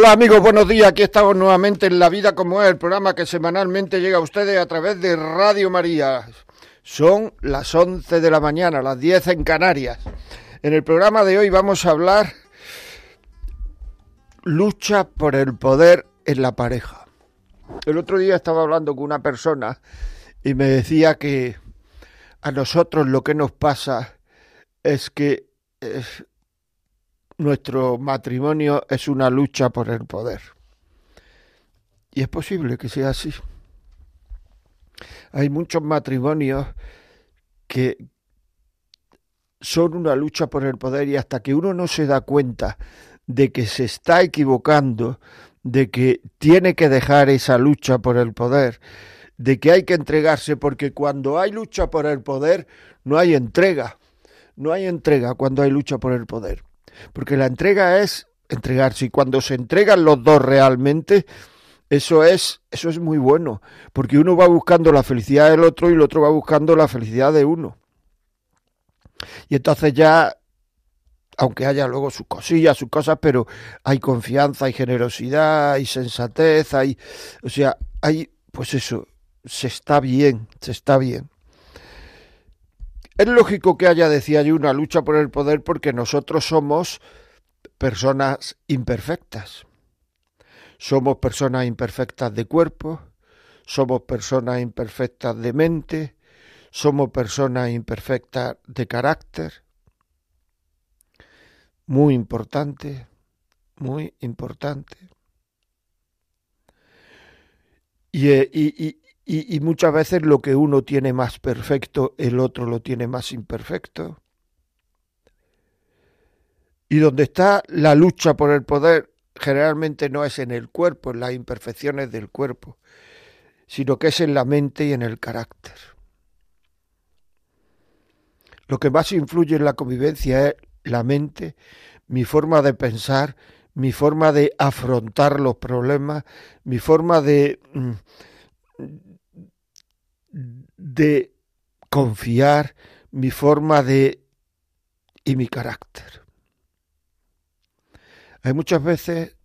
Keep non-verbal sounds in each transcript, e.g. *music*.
Hola amigos, buenos días. Aquí estamos nuevamente en La Vida como es, el programa que semanalmente llega a ustedes a través de Radio María. Son las 11 de la mañana, las 10 en Canarias. En el programa de hoy vamos a hablar lucha por el poder en la pareja. El otro día estaba hablando con una persona y me decía que a nosotros lo que nos pasa es que nuestro matrimonio es una lucha por el poder. Y es posible que sea así. Hay muchos matrimonios que son una lucha por el poder y hasta que uno no se da cuenta de que se está equivocando, de que tiene que dejar esa lucha por el poder, de que hay que entregarse, porque cuando hay lucha por el poder no hay entrega, no hay entrega cuando hay lucha por el poder. Porque la entrega es entregarse y cuando se entregan los dos realmente, eso es, eso es muy bueno, porque uno va buscando la felicidad del otro y el otro va buscando la felicidad de uno. Y entonces ya, aunque haya luego sus cosillas, sus cosas, pero hay confianza, hay generosidad, hay sensatez, hay, o sea, hay, pues eso, se está bien, se está bien. Es lógico que haya, decía yo, una lucha por el poder porque nosotros somos personas imperfectas. Somos personas imperfectas de cuerpo, somos personas imperfectas de mente, somos personas imperfectas de carácter. Muy importante, muy importante. Y, y, y, y, muchas veces lo que uno tiene más perfecto, el otro lo tiene más imperfecto. Y donde está la lucha por el poder, generalmente no es en el cuerpo, en las imperfecciones del cuerpo, sino que es en la mente y en el carácter. Lo que más influye en la convivencia es la mente, mi forma de pensar, mi forma de afrontar los problemas, mi forma de mm, de confiar, mi forma de y mi carácter. Hay muchas veces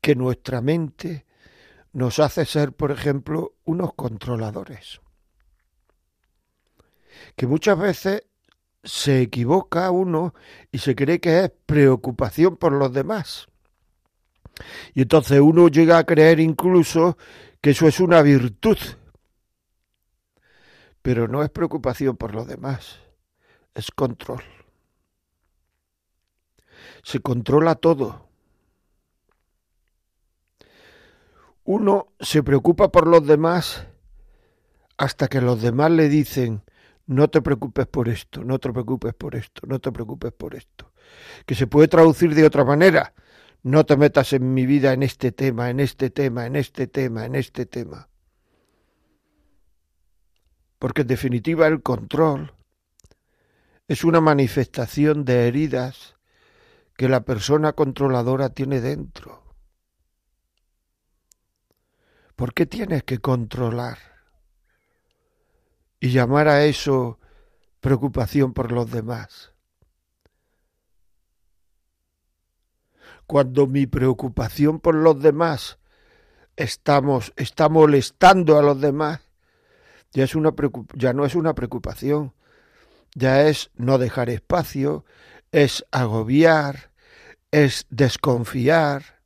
que nuestra mente nos hace ser, por ejemplo, unos controladores. Que muchas veces se equivoca uno y se cree que es preocupación por los demás. Y entonces uno llega a creer incluso que eso es una virtud pero no es preocupación por los demás, es control. Se controla todo. Uno se preocupa por los demás hasta que los demás le dicen, no te preocupes por esto, no te preocupes por esto, no te preocupes por esto. Que se puede traducir de otra manera. No te metas en mi vida en este tema, en este tema, en este tema, en este tema porque en definitiva el control es una manifestación de heridas que la persona controladora tiene dentro. ¿Por qué tienes que controlar? Y llamar a eso preocupación por los demás. Cuando mi preocupación por los demás estamos, está molestando a los demás, ya, es una ya no es una preocupación, ya es no dejar espacio, es agobiar, es desconfiar.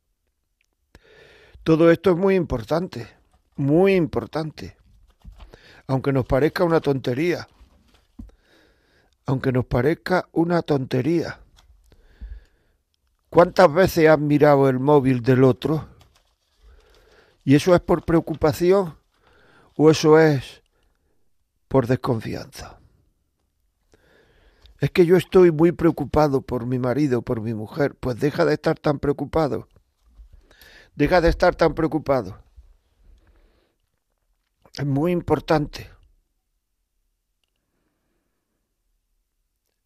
Todo esto es muy importante, muy importante. Aunque nos parezca una tontería, aunque nos parezca una tontería. ¿Cuántas veces has mirado el móvil del otro? ¿Y eso es por preocupación? ¿O eso es por desconfianza. Es que yo estoy muy preocupado por mi marido, por mi mujer. Pues deja de estar tan preocupado. Deja de estar tan preocupado. Es muy importante.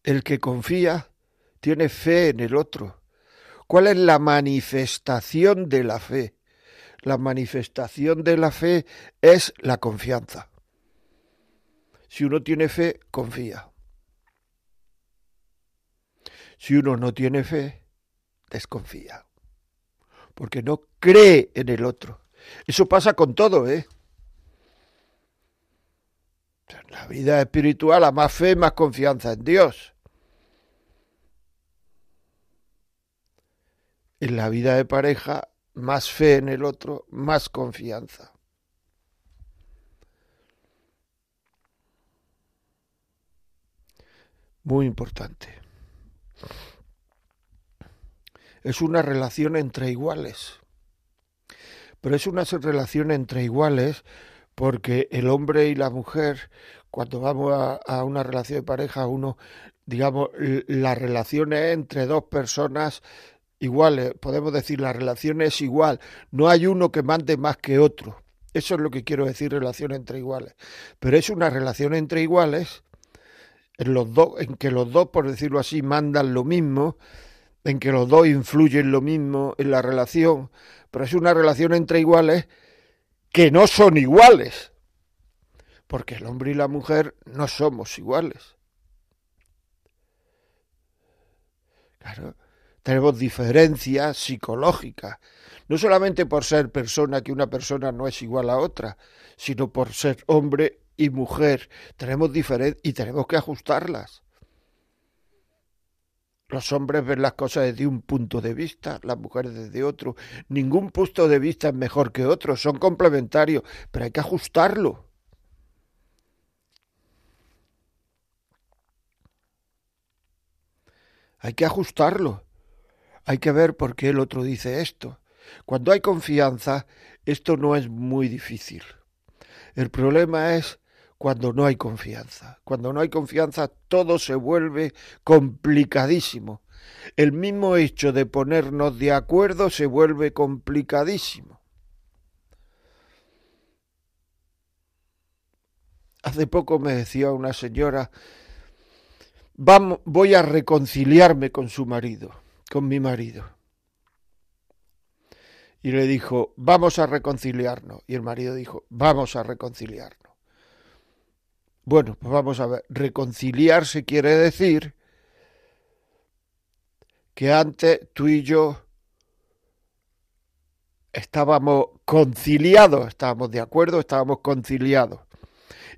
El que confía tiene fe en el otro. ¿Cuál es la manifestación de la fe? La manifestación de la fe es la confianza. Si uno tiene fe, confía. Si uno no tiene fe, desconfía. Porque no cree en el otro. Eso pasa con todo, ¿eh? En la vida espiritual, a más fe, más confianza en Dios. En la vida de pareja, más fe en el otro, más confianza. Muy importante. Es una relación entre iguales. Pero es una relación entre iguales porque el hombre y la mujer, cuando vamos a, una relación de pareja, uno, digamos, la relación es entre dos personas iguales, podemos decir la relación es igual, no hay uno que mande más que otro. Eso es lo que quiero decir relación entre iguales. Pero es una relación entre iguales en los dos, en que los dos, por decirlo así, mandan lo mismo, en que los dos influyen lo mismo en la relación, pero es una relación entre iguales que no son iguales, porque el hombre y la mujer no somos iguales. Claro, tenemos diferencias psicológicas, no solamente por ser persona, que una persona no es igual a otra, sino por ser hombre y mujer. Tenemos diferencias y tenemos que ajustarlas. Los hombres ven las cosas desde un punto de vista, las mujeres desde otro. Ningún punto de vista es mejor que otro, son complementarios, pero hay que ajustarlo. Hay que ajustarlo. Hay que ver por qué el otro dice esto. Cuando hay confianza, esto no es muy difícil. El problema es cuando no hay confianza. Cuando no hay confianza todo se vuelve complicadísimo. El mismo hecho de ponernos de acuerdo se vuelve complicadísimo. Hace poco me decía una señora, Vamos, voy a reconciliarme con su marido, con mi marido. Y le dijo, vamos a reconciliarnos. Y el marido dijo, vamos a reconciliarnos. Bueno, pues vamos a ver. Reconciliarse quiere decir que antes tú y yo estábamos conciliados, estábamos de acuerdo, estábamos conciliados.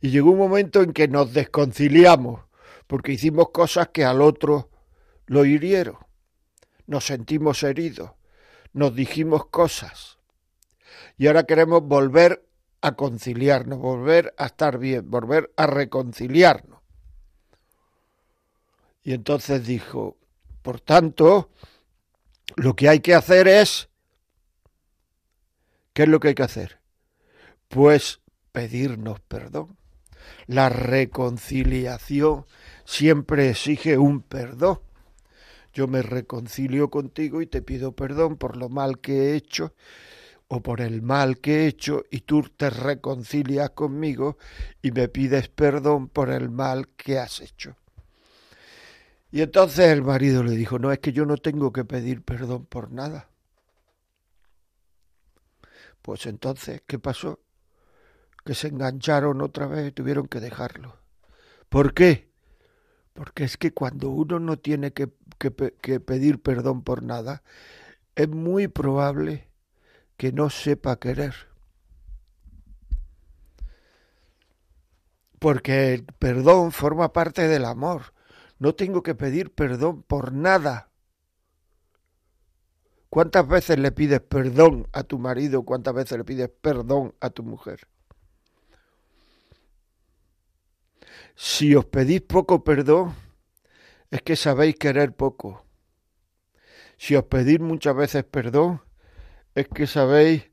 Y llegó un momento en que nos desconciliamos, porque hicimos cosas que al otro lo hirieron. Nos sentimos heridos, nos dijimos cosas. Y ahora queremos volver a conciliarnos, volver a estar bien, volver a reconciliarnos. Y entonces dijo, por tanto, lo que hay que hacer es, ¿qué es lo que hay que hacer? Pues pedirnos perdón. La reconciliación siempre exige un perdón. Yo me reconcilio contigo y te pido perdón por lo mal que he hecho o por el mal que he hecho y tú te reconcilias conmigo y me pides perdón por el mal que has hecho. Y entonces el marido le dijo, no es que yo no tengo que pedir perdón por nada. Pues entonces, ¿qué pasó? Que se engancharon otra vez y tuvieron que dejarlo. ¿Por qué? Porque es que cuando uno no tiene que, que, que pedir perdón por nada, es muy probable que no sepa querer. Porque el perdón forma parte del amor. No tengo que pedir perdón por nada. ¿Cuántas veces le pides perdón a tu marido? ¿Cuántas veces le pides perdón a tu mujer? Si os pedís poco perdón, es que sabéis querer poco. Si os pedís muchas veces perdón, es que sabéis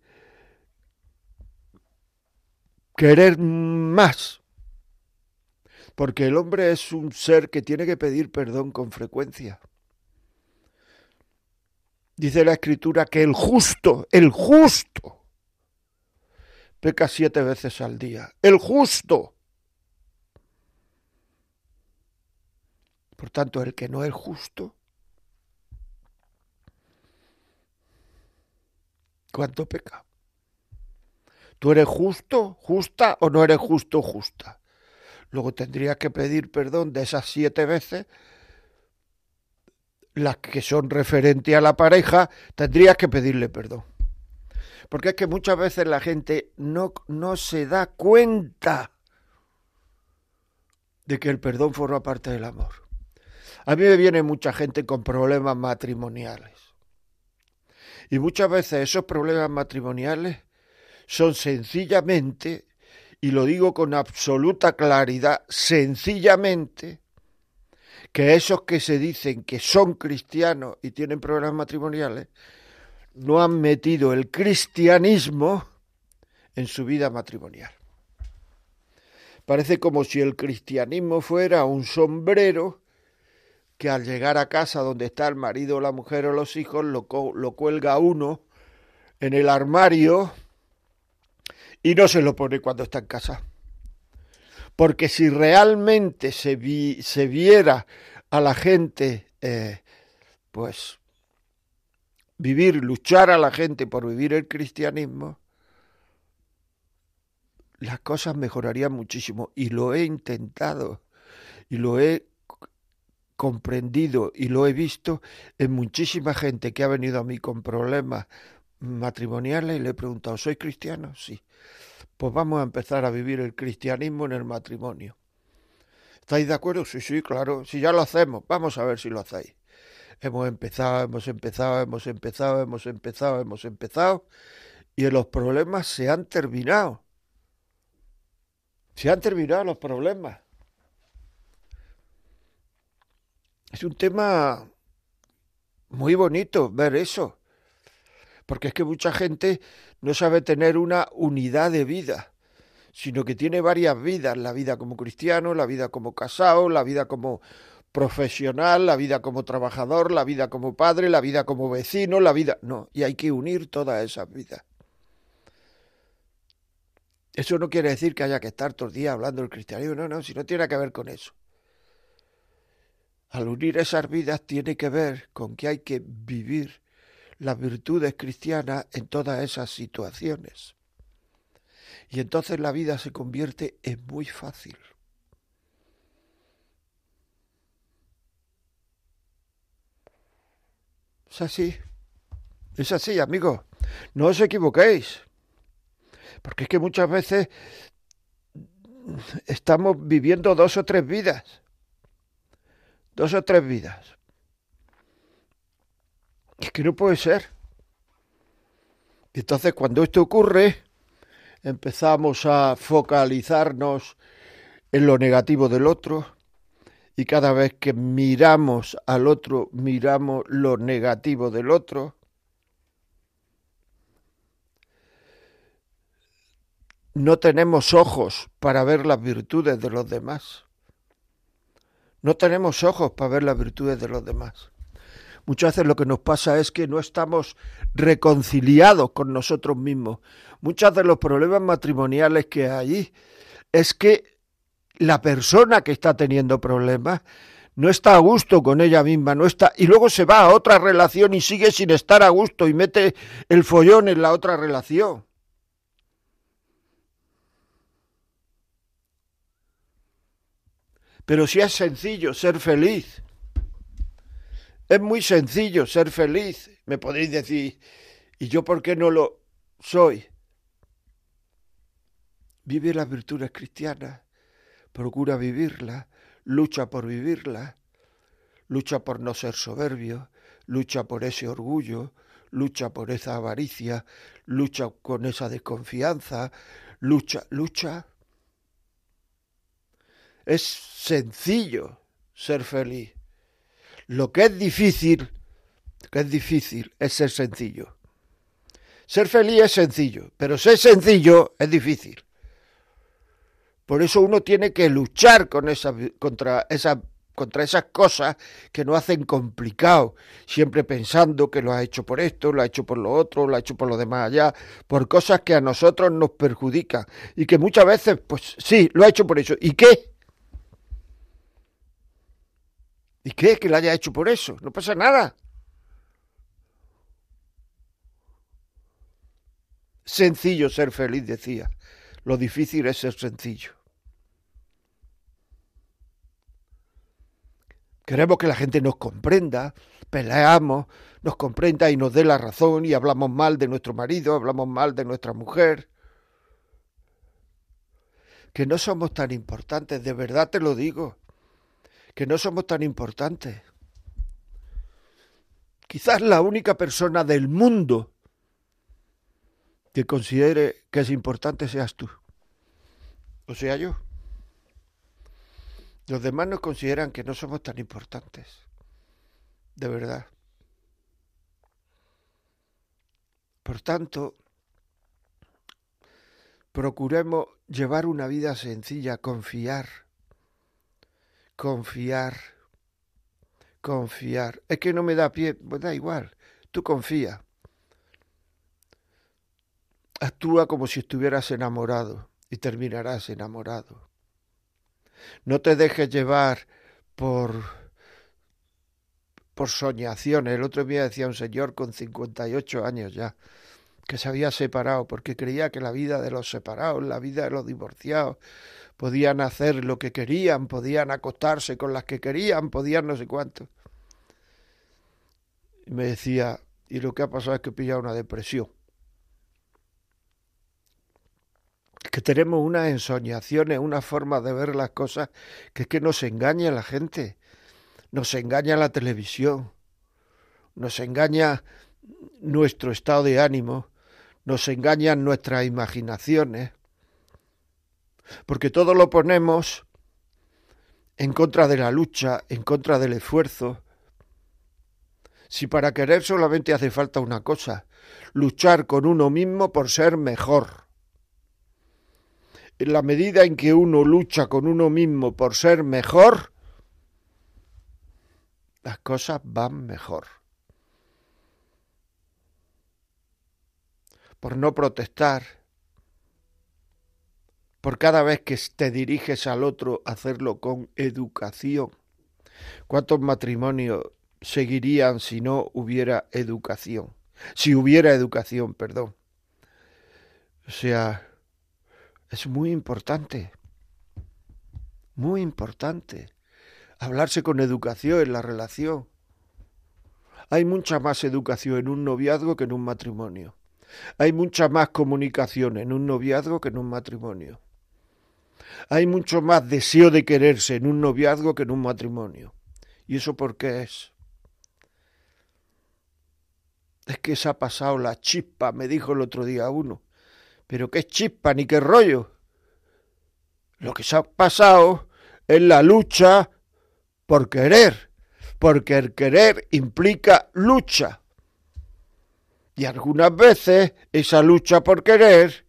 querer más. Porque el hombre es un ser que tiene que pedir perdón con frecuencia. Dice la escritura que el justo, el justo, peca siete veces al día. El justo. Por tanto, el que no es justo, ¿cuánto peca? ¿Tú eres justo, justa o no eres justo, justa? Luego tendrías que pedir perdón de esas siete veces, las que son referentes a la pareja, tendrías que pedirle perdón. Porque es que muchas veces la gente no, no se da cuenta de que el perdón forma parte del amor. A mí me viene mucha gente con problemas matrimoniales. Y muchas veces esos problemas matrimoniales son sencillamente, y lo digo con absoluta claridad, sencillamente, que esos que se dicen que son cristianos y tienen problemas matrimoniales, no han metido el cristianismo en su vida matrimonial. Parece como si el cristianismo fuera un sombrero que al llegar a casa donde está el marido, la mujer o los hijos, lo, lo cuelga uno en el armario y no se lo pone cuando está en casa. Porque si realmente se, se viera a la gente, eh, pues, vivir, luchar a la gente por vivir el cristianismo, las cosas mejorarían muchísimo. Y lo he intentado, y lo he comprendido y lo he visto en muchísima gente que ha venido a mí con problemas matrimoniales y le he preguntado, ¿soy cristiano? Sí. Pues vamos a empezar a vivir el cristianismo en el matrimonio. ¿Estáis de acuerdo? Sí, sí, claro. Si ya lo hacemos, vamos a ver si lo hacéis. Hemos empezado, hemos empezado, hemos empezado, hemos empezado, hemos empezado y los problemas se han terminado. Se han terminado los problemas. Es un tema muy bonito ver eso, porque es que mucha gente no sabe tener una unidad de vida, sino que tiene varias vidas, la vida como cristiano, la vida como casado, la vida como profesional, la vida como trabajador, la vida como padre, la vida como vecino, la vida... No, y hay que unir todas esas vidas. Eso no quiere decir que haya que estar todos los días hablando del cristianismo, no, no, si no tiene que ver con eso. Al unir esas vidas tiene que ver con que hay que vivir las virtudes cristianas en todas esas situaciones. Y entonces la vida se convierte en muy fácil. Es así. Es así, amigos. No os equivoquéis. Porque es que muchas veces estamos viviendo dos o tres vidas dos o tres vidas. Es que no puede ser. Entonces cuando esto ocurre, empezamos a focalizarnos en lo negativo del otro y cada vez que miramos al otro, miramos lo negativo del otro. No tenemos ojos para ver las virtudes de los demás. No tenemos ojos para ver las virtudes de los demás. Muchas veces lo que nos pasa es que no estamos reconciliados con nosotros mismos. Muchos de los problemas matrimoniales que hay es que la persona que está teniendo problemas no está a gusto con ella misma, no está y luego se va a otra relación y sigue sin estar a gusto y mete el follón en la otra relación. Pero si es sencillo ser feliz, es muy sencillo ser feliz, me podéis decir, ¿y yo por qué no lo soy? Vive las virtudes cristianas, procura vivirlas, lucha por vivirlas, lucha por no ser soberbio, lucha por ese orgullo, lucha por esa avaricia, lucha con esa desconfianza, lucha, lucha es sencillo ser feliz. Lo que es difícil, que es difícil, es ser sencillo. Ser feliz es sencillo, pero ser sencillo es difícil. Por eso uno tiene que luchar contra esas contra esas cosas que nos hacen complicado, siempre pensando que lo ha hecho por esto, lo ha hecho por lo otro, lo ha hecho por lo demás allá, por cosas que a nosotros nos perjudican y que muchas veces, pues sí, lo ha hecho por eso. ¿Y qué? ¿Y qué? Que lo haya hecho por eso. No pasa nada. Sencillo ser feliz, decía. Lo difícil es ser sencillo. Queremos que la gente nos comprenda, peleamos, nos comprenda y nos dé la razón y hablamos mal de nuestro marido, hablamos mal de nuestra mujer. Que no somos tan importantes, de verdad te lo digo, que no somos tan importantes. Quizás la única persona del mundo que considere que es importante seas tú, o sea yo. Los demás nos consideran que no somos tan importantes. De verdad. Por tanto, procuremos llevar una vida sencilla, confiar, confiar, confiar. Es que no me da pie, pues da igual, tú confía. Actúa como si estuvieras enamorado y terminarás enamorado. No te dejes llevar por por soñaciones. El otro día decía un señor con 58 años ya que se había separado porque creía que la vida de los separados, la vida de los divorciados, podían hacer lo que querían, podían acostarse con las que querían, podían no sé cuánto. Y me decía, y lo que ha pasado es que he pillado una depresión. que tenemos unas ensoñaciones, una forma de ver las cosas que es que nos engaña la gente, nos engaña la televisión, nos engaña nuestro estado de ánimo, nos engañan nuestras imaginaciones, porque todo lo ponemos en contra de la lucha, en contra del esfuerzo. Si para querer solamente hace falta una cosa, luchar con uno mismo por ser mejor en la medida en que uno lucha con uno mismo por ser mejor, las cosas van mejor. Por no protestar, por cada vez que te diriges al otro hacerlo con educación. ¿Cuántos matrimonios seguirían si no hubiera educación? Si hubiera educación, perdón. O sea, es muy importante, muy importante. Hablarse con educación en la relación. Hay mucha más educación en un noviazgo que en un matrimonio. Hay mucha más comunicación en un noviazgo que en un matrimonio. Hay mucho más deseo de quererse en un noviazgo que en un matrimonio. ¿Y eso por qué es? Es que se ha pasado la chispa, me dijo el otro día uno. Pero qué chispa ni qué rollo. Lo que se ha pasado es la lucha por querer, porque el querer implica lucha. Y algunas veces esa lucha por querer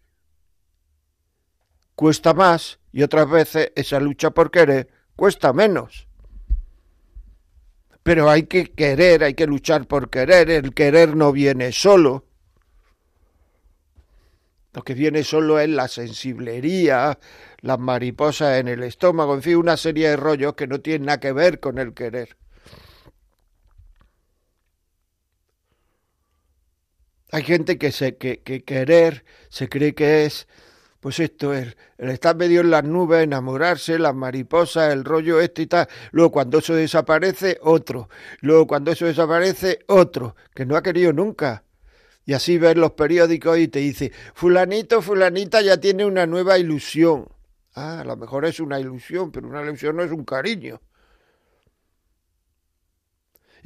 cuesta más y otras veces esa lucha por querer cuesta menos. Pero hay que querer, hay que luchar por querer, el querer no viene solo. Lo que viene solo es la sensiblería, las mariposas en el estómago, en fin, una serie de rollos que no tienen nada que ver con el querer. Hay gente que, se, que, querer se cree que es, pues esto es, el estar medio en las nubes, enamorarse, las mariposas, el rollo este y tal. Luego cuando eso desaparece, otro. Luego cuando eso desaparece, otro, que no ha querido nunca. Y así ves los periódicos y te dice, fulanito, fulanita ya tiene una nueva ilusión. Ah, a lo mejor es una ilusión, pero una ilusión no es un cariño.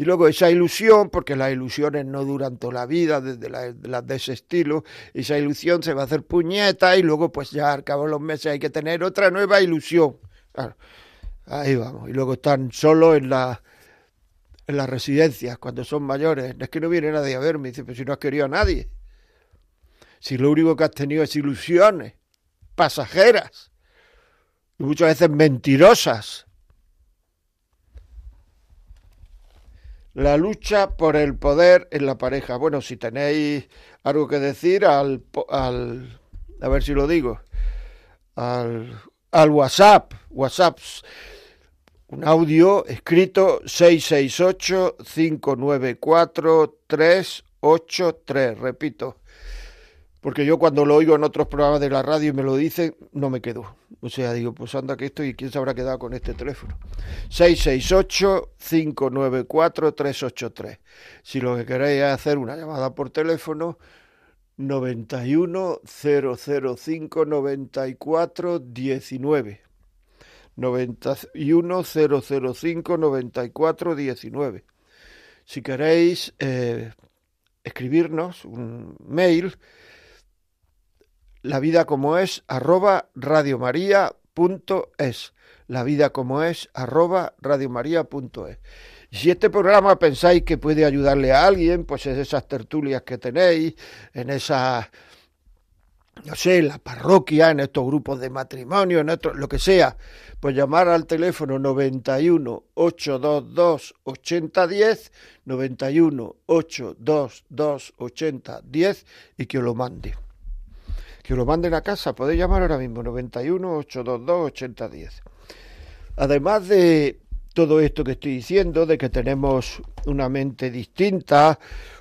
Y luego esa ilusión, porque las ilusiones no duran toda la vida, desde las de ese estilo, esa ilusión se va a hacer puñeta y luego pues ya al cabo de los meses hay que tener otra nueva ilusión. ahí vamos. Y luego están solo en la en las residencias cuando son mayores. Es que no viene nadie a verme. Dice, pero si no has querido a nadie. Si lo único que has tenido es ilusiones pasajeras y muchas veces mentirosas. La lucha por el poder en la pareja. Bueno, si tenéis algo que decir al, al a ver si lo digo, al, al WhatsApp, WhatsApp, un audio escrito 668-594-383, repito, porque yo cuando lo oigo en otros programas de la radio y me lo dicen, no me quedo. O sea, digo, pues anda que esto y quién se habrá quedado con este teléfono. 668-594-383. Si lo que queréis es hacer una llamada por teléfono, 91 005 94 19. 91 005 94 19. Si queréis eh, escribirnos un mail, la vida como es arroba radiomaria.es. La vida como es arroba radiomaria.es. Si este programa pensáis que puede ayudarle a alguien, pues en esas tertulias que tenéis, en esas, no sé, en la parroquia, en estos grupos de matrimonio, en esto, lo que sea, pues llamar al teléfono 91 822 8010, 91 822 8010 y que os lo mande. Que lo manden a casa, podéis llamar ahora mismo 91 822 8010. Además de todo esto que estoy diciendo, de que tenemos una mente distinta,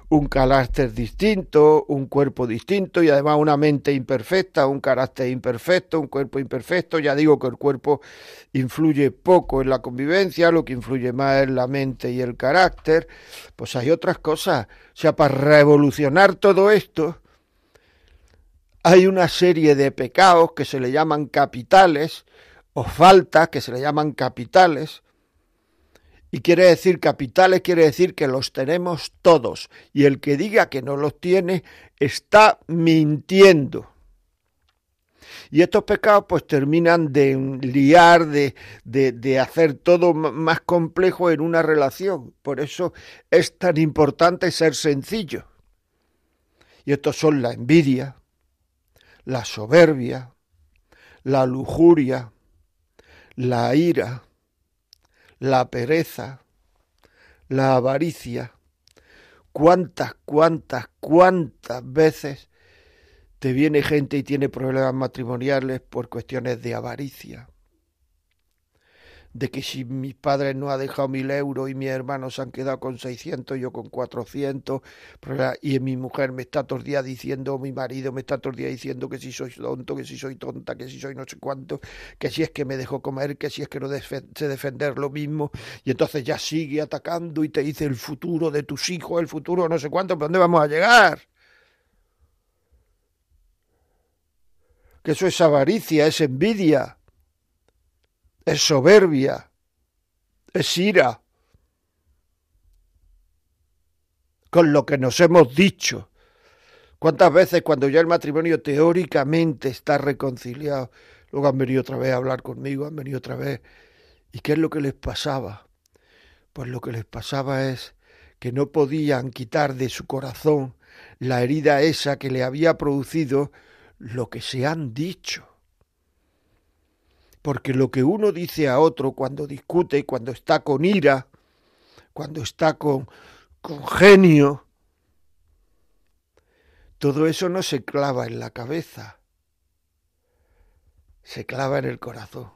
un carácter distinto, un cuerpo distinto y además una mente imperfecta, un carácter imperfecto, un cuerpo imperfecto. Ya digo que el cuerpo influye poco en la convivencia, lo que influye más es la mente y el carácter. Pues hay otras cosas. O sea, para revolucionar todo esto, hay una serie de pecados que se le llaman capitales o faltas que se le llaman capitales y quiere decir capitales, quiere decir que los tenemos todos. Y el que diga que no los tiene está mintiendo. Y estos pecados pues terminan de liar, de, de, de, hacer todo más complejo en una relación. Por eso es tan importante ser sencillo. Y estos son la envidia, la soberbia, la lujuria, la ira, la pereza, la avaricia. ¿Cuántas, cuántas, cuántas veces te viene gente y tiene problemas matrimoniales por cuestiones de avaricia? De que si mis padres no han dejado mil euros y mis hermanos han quedado con 600, yo con 400, y mi mujer me está todos días diciendo, mi marido me está todos días diciendo que si soy tonto, que si soy tonta, que si soy no sé cuánto, que si es que me dejó comer, que si es que no sé defender lo mismo, y entonces ya sigue atacando y te dice el futuro de tus hijos, el futuro no sé cuánto, ¿pero dónde vamos a llegar? Que eso es avaricia, es envidia es soberbia, es ira. Con lo que nos hemos dicho. ¿Cuántas veces cuando ya el matrimonio teóricamente está reconciliado, luego han venido otra vez a hablar conmigo, han venido otra vez? ¿Y qué es lo que les pasaba? Pues lo que les pasaba es que no podían quitar de su corazón la herida esa que le había producido lo que se han dicho porque lo que uno dice a otro cuando discute, cuando está con ira, cuando está con, con genio, todo eso no se clava en la cabeza, se clava en el corazón.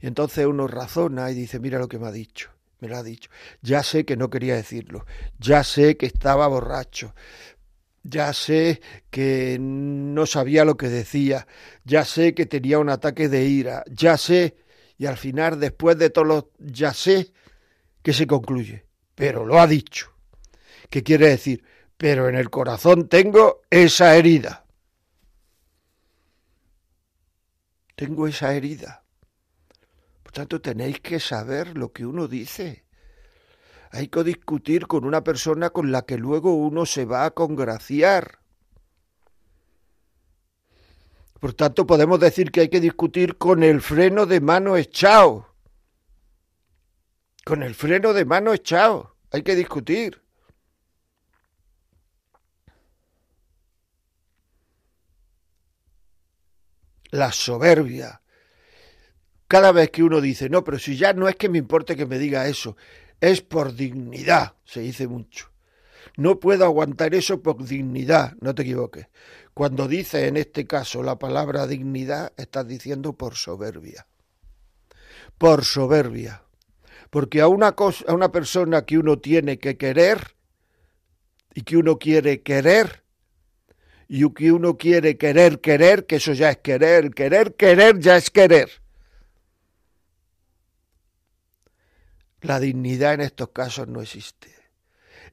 Y entonces uno razona y dice, mira lo que me ha dicho, me lo ha dicho. Ya sé que no quería decirlo, ya sé que estaba borracho, ya sé que no sabía lo que decía, ya sé que tenía un ataque de ira, ya sé, y al final, después de todo lo ya sé, que se concluye, pero lo ha dicho. ¿Qué quiere decir? Pero en el corazón tengo esa herida. Tengo esa herida. Por tanto, tenéis que saber lo que uno dice hay que discutir con una persona con la que luego uno se va a congraciar. Por tanto, podemos decir que hay que discutir con el freno de mano echado. Con el freno de mano echado. Hay que discutir. La soberbia. cada vez que uno dice, no, pero si ya no es que me importe que me diga eso, es por dignidad, se dice mucho. No puedo aguantar eso por dignidad, no te equivoques. Cuando dices en este caso la palabra dignidad, estás diciendo por soberbia. Por soberbia. Porque a una, cosa, a una persona que uno tiene que querer y que uno quiere querer, y que uno quiere querer, querer, que eso ya es querer, querer, querer, ya es querer. La dignidad en estos casos no existe.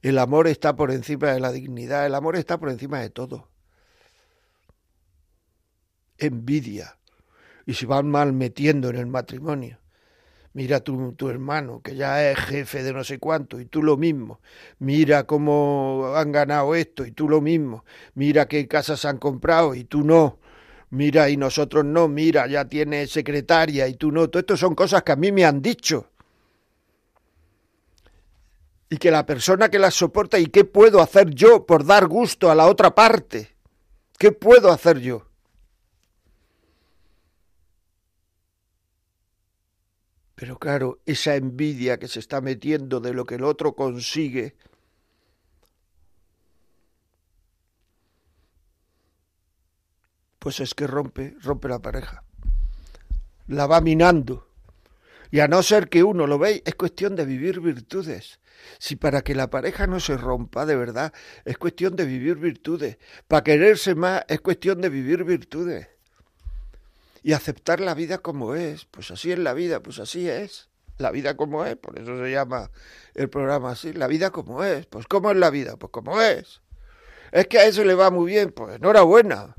El amor está por encima de la dignidad, el amor está por encima de todo. Envidia. Y se van mal metiendo en el matrimonio. Mira tu, tu hermano, que ya es jefe de no sé cuánto, y tú lo mismo. Mira cómo han ganado esto, y tú lo mismo. Mira qué casas han comprado, y tú no. Mira, y nosotros no. Mira, ya tiene secretaria, y tú no. Todo esto son cosas que a mí me han dicho y que la persona que las soporta y qué puedo hacer yo por dar gusto a la otra parte. ¿Qué puedo hacer yo? Pero claro, esa envidia que se está metiendo de lo que el otro consigue, pues es que rompe, rompe la pareja. La va minando. Y a no ser que uno lo ve, es cuestión de vivir virtudes. Si para que la pareja no se rompa de verdad es cuestión de vivir virtudes. Para quererse más es cuestión de vivir virtudes. Y aceptar la vida como es. Pues así es la vida, pues así es. La vida como es, por eso se llama el programa así. La vida como es. Pues ¿cómo es la vida? Pues como es. Es que a eso le va muy bien, pues enhorabuena.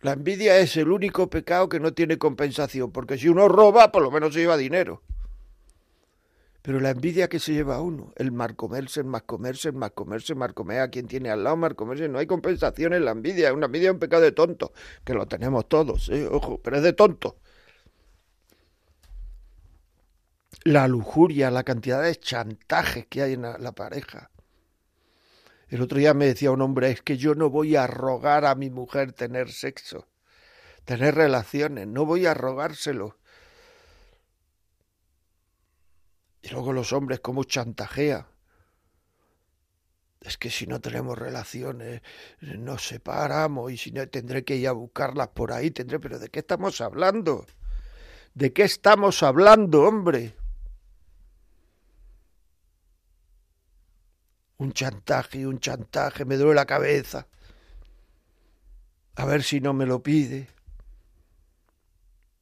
La envidia es el único pecado que no tiene compensación, porque si uno roba, por lo menos se lleva dinero. Pero la envidia que se lleva a uno, el marcomerse, el más comerse, el más comerse, el comer a quien tiene al lado, marcomerse, no hay compensación en la envidia, una envidia es un pecado de tonto, que lo tenemos todos, ¿eh? ojo, pero es de tonto. La lujuria, la cantidad de chantajes que hay en la, la pareja. El otro día me decía un hombre, es que yo no voy a rogar a mi mujer tener sexo, tener relaciones, no voy a rogárselo Y luego los hombres cómo chantajea. Es que si no tenemos relaciones, nos separamos y si no tendré que ir a buscarlas por ahí, tendré, pero ¿de qué estamos hablando? ¿De qué estamos hablando, hombre? Un chantaje, un chantaje, me duele la cabeza. A ver si no me lo pide.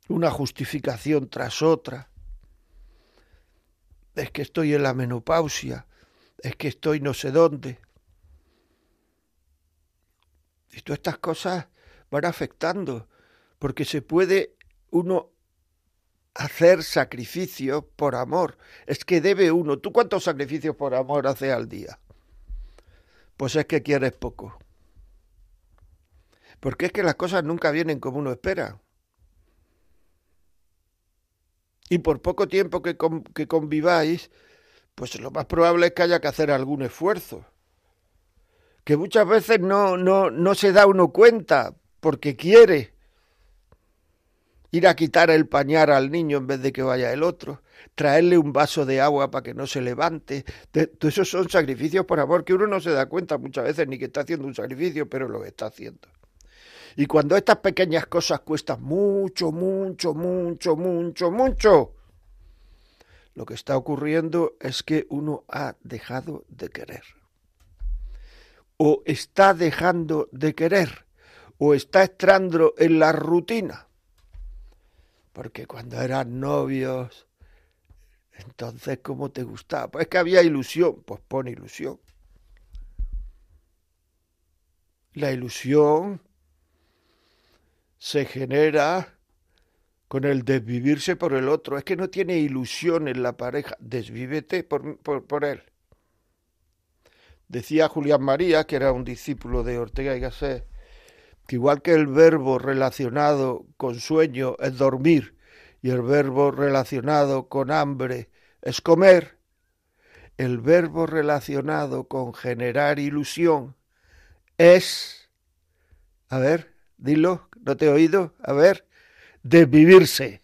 Una justificación tras otra es que estoy en la menopausia, es que estoy no sé dónde. Y todas estas cosas van afectando, porque se puede uno hacer sacrificios por amor. Es que debe uno. ¿Tú cuántos sacrificios por amor haces al día? Pues es que quieres poco. Porque es que las cosas nunca vienen como uno espera y por poco tiempo que, que conviváis, pues lo más probable es que haya que hacer algún esfuerzo. Que muchas veces no, no, no se da uno cuenta porque quiere ir a quitar el pañar al niño en vez de que vaya el otro, traerle un vaso de agua para que no se levante. Todos esos son sacrificios por amor que uno no se da cuenta muchas veces ni que está haciendo un sacrificio, pero lo está haciendo. Y cuando estas pequeñas cosas cuestan mucho, mucho, mucho, mucho, mucho, lo que está ocurriendo es que uno ha dejado de querer. O está dejando de querer, o está entrando en la rutina. Porque cuando eran novios, entonces, ¿cómo te gustaba? Pues que había ilusión, pues pone ilusión. La ilusión se genera con el desvivirse por el otro. Es que no tiene ilusión en la pareja. Desvívete por, por, él. Decía Julián María, que era un discípulo de Ortega y Gasset, que igual que el verbo relacionado con sueño es dormir y el verbo relacionado con hambre es comer, el verbo relacionado con generar ilusión es, a ver, dilo, ¿No te he oído? A ver, desvivirse,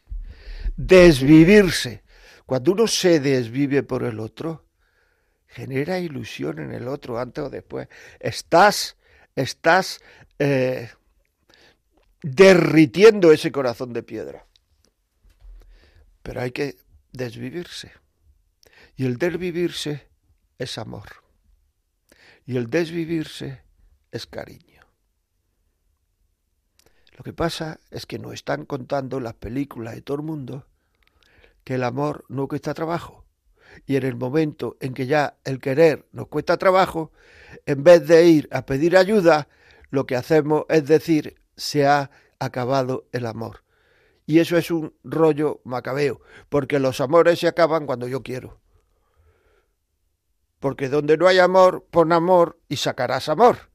desvivirse. Cuando uno se desvive por el otro, genera ilusión en el otro antes o después. Estás, estás eh, derritiendo ese corazón de piedra. Pero hay que desvivirse. Y el desvivirse es amor. Y el desvivirse es cariño. Lo que pasa es que nos están contando las películas de todo el mundo que el amor no cuesta trabajo. Y en el momento en que ya el querer nos cuesta trabajo, en vez de ir a pedir ayuda, lo que hacemos es decir, se ha acabado el amor. Y eso es un rollo macabeo, porque los amores se acaban cuando yo quiero. Porque donde no hay amor, pon amor y sacarás amor.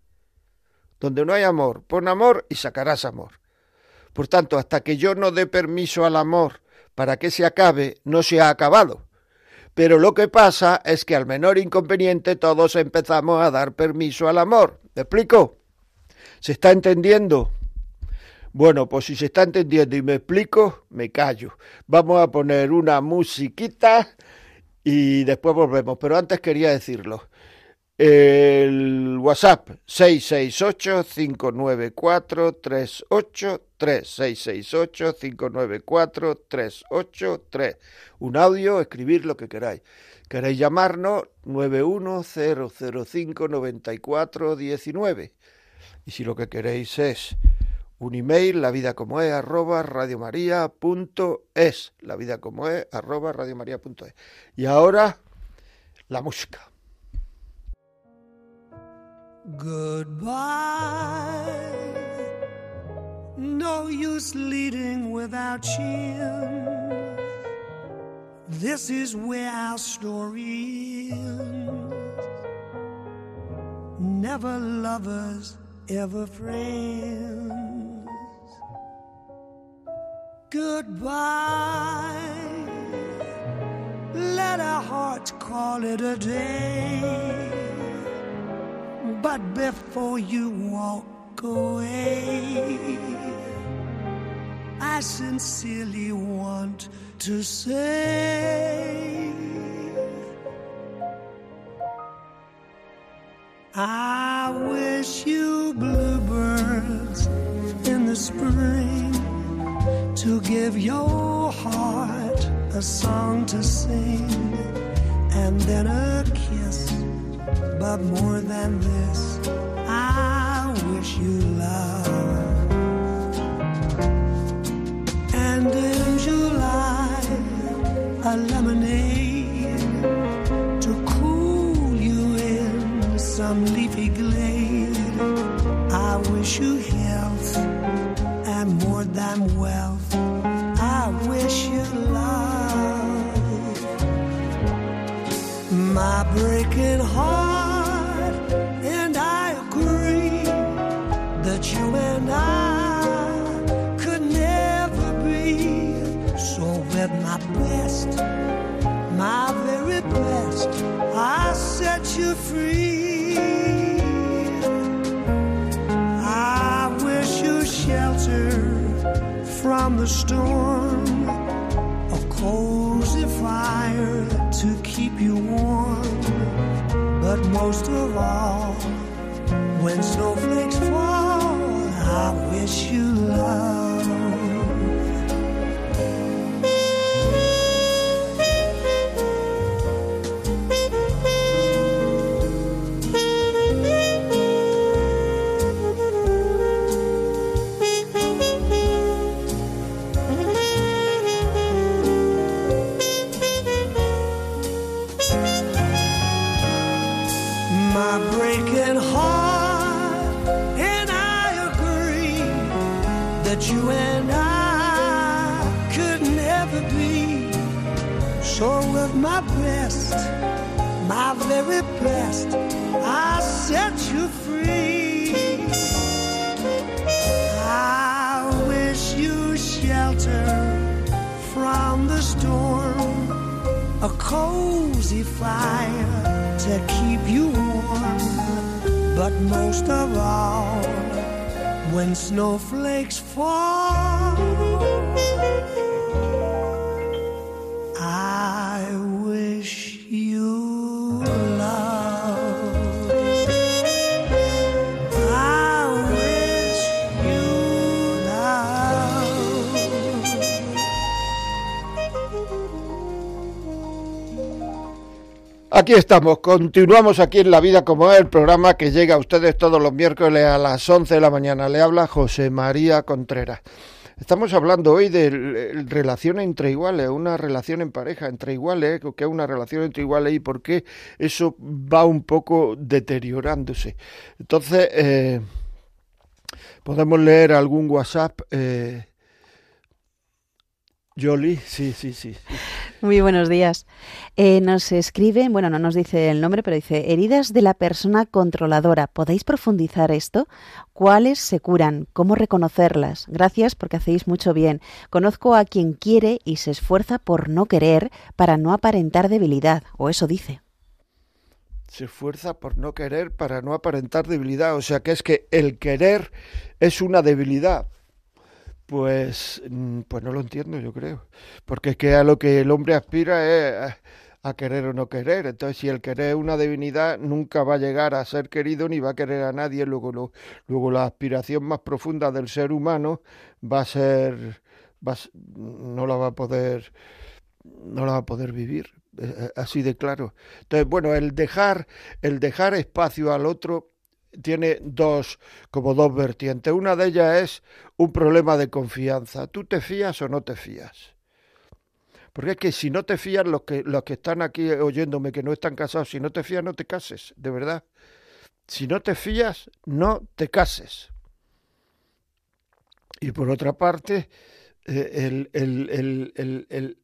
Donde no hay amor, pon amor y sacarás amor. Por tanto, hasta que yo no dé permiso al amor para que se acabe, no se ha acabado. Pero lo que pasa es que al menor inconveniente todos empezamos a dar permiso al amor. ¿Me explico? ¿Se está entendiendo? Bueno, pues si se está entendiendo y me explico, me callo. Vamos a poner una musiquita y después volvemos. Pero antes quería decirlo. El WhatsApp 668-594-383, 668-594-383. Un audio, escribir lo que queráis. Queréis llamarnos 910059419. Y si lo que queréis es un email, la vida como es, arroba radiomaria.es. La vida como es, arroba radiomaria.es. Y ahora, la música. Goodbye. No use leading without him. This is where our story ends. Never lovers, ever friends. Goodbye. Let our hearts call it a day. But before you walk away, I sincerely want to say I wish you bluebirds in the spring to give your heart a song to sing and then a but more than this, I wish you love. And in July, a lemonade to cool you in some leafy glade. I wish you health and more than wealth. I wish you love. My breaking heart the storm, a cozy fire to keep you warm. But most of all, when snowflakes fall I wish you Aquí estamos, continuamos aquí en La Vida como es, el programa que llega a ustedes todos los miércoles a las 11 de la mañana. Le habla José María Contreras. Estamos hablando hoy de relación entre iguales, una relación en pareja entre iguales, que es una relación entre iguales y por qué eso va un poco deteriorándose. Entonces, eh, podemos leer algún WhatsApp. Eh, Jolie, sí, sí, sí. Muy buenos días. Eh, nos escribe, bueno, no nos dice el nombre, pero dice, heridas de la persona controladora. ¿Podéis profundizar esto? ¿Cuáles se curan? ¿Cómo reconocerlas? Gracias porque hacéis mucho bien. Conozco a quien quiere y se esfuerza por no querer para no aparentar debilidad, o eso dice. Se esfuerza por no querer para no aparentar debilidad. O sea que es que el querer es una debilidad. Pues, mm, pues no lo entiendo, yo creo. Porque es que a lo que el hombre aspira es a querer o no querer. Entonces, si el querer es una divinidad, nunca va a llegar a ser querido ni va a querer a nadie. Luego, luego la aspiración más profunda del ser humano va a ser, no la va a poder, no la va a poder vivir. Eh, eh, así de claro. Entonces, bueno, el dejar, el dejar espacio al otro tiene dos, como dos vertientes. Una de ellas es un problema de confianza. ¿Tú te fías o no te fías? Porque es que si no te fías, los que, los que están aquí oyéndome que no están casados, si no te fías, no te cases, de verdad. Si no te fías, no te cases. Y por otra parte, eh, el, el, el, el,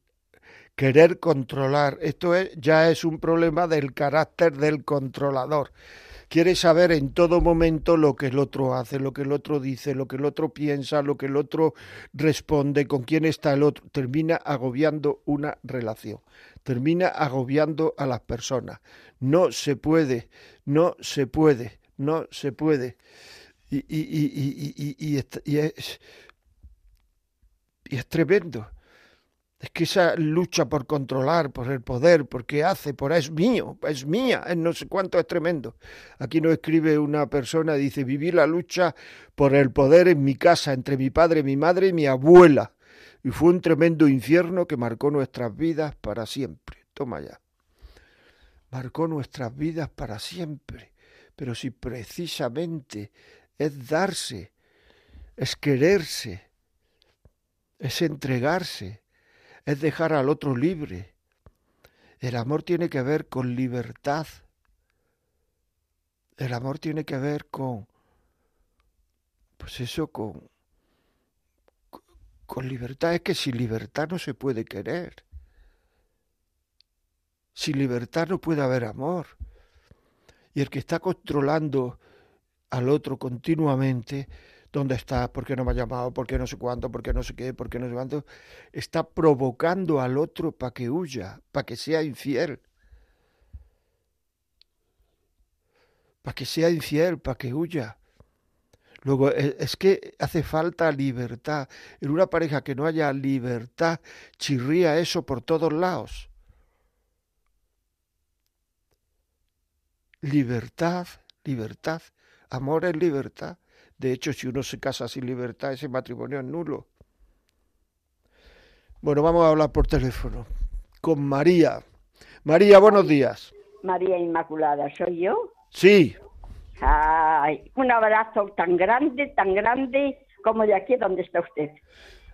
querer controlar, esto es, ya es un problema del carácter del controlador quiere saber en todo momento lo que el otro hace, lo que el otro dice, lo que el otro piensa, lo que el otro responde, con quién está el otro. Termina agobiando una relación, termina agobiando a las personas. No se puede, no se puede, no se puede. Y, y, y, y es, es tremendo. Es que esa lucha por controlar, por el poder, porque hace, por es mío, es mía, es no sé cuánto es tremendo. Aquí nos escribe una persona, dice, viví la lucha por el poder en mi casa, entre mi padre, mi madre y mi abuela. Y fue un tremendo infierno que marcó nuestras vidas para siempre. Toma ya. Marcó nuestras vidas para siempre. Pero si precisamente es darse, es quererse, es entregarse, es dejar al otro libre. El amor tiene que ver con libertad. El amor tiene que ver con, pues eso, con, con libertad. Es que sin libertad no se puede querer. Sin libertad no puede haber amor. Y el que está controlando al otro continuamente dónde está, por qué no me ha llamado, por qué no sé cuánto, por qué no sé qué, por qué no sé cuánto, está provocando al otro para que huya, para que sea infiel. Para que sea infiel, para que huya. Luego, e, es que hace falta libertad. En una pareja que no haya libertad, chirría eso por todos lados. Libertad, libertad. Amor es libertad. De hecho, si uno se casa sin libertad, ese matrimonio es nulo. Bueno, vamos a hablar por teléfono con María. María, buenos días. María Inmaculada, ¿soy yo? Sí. Ay, un abrazo tan grande, tan grande como de aquí donde está usted.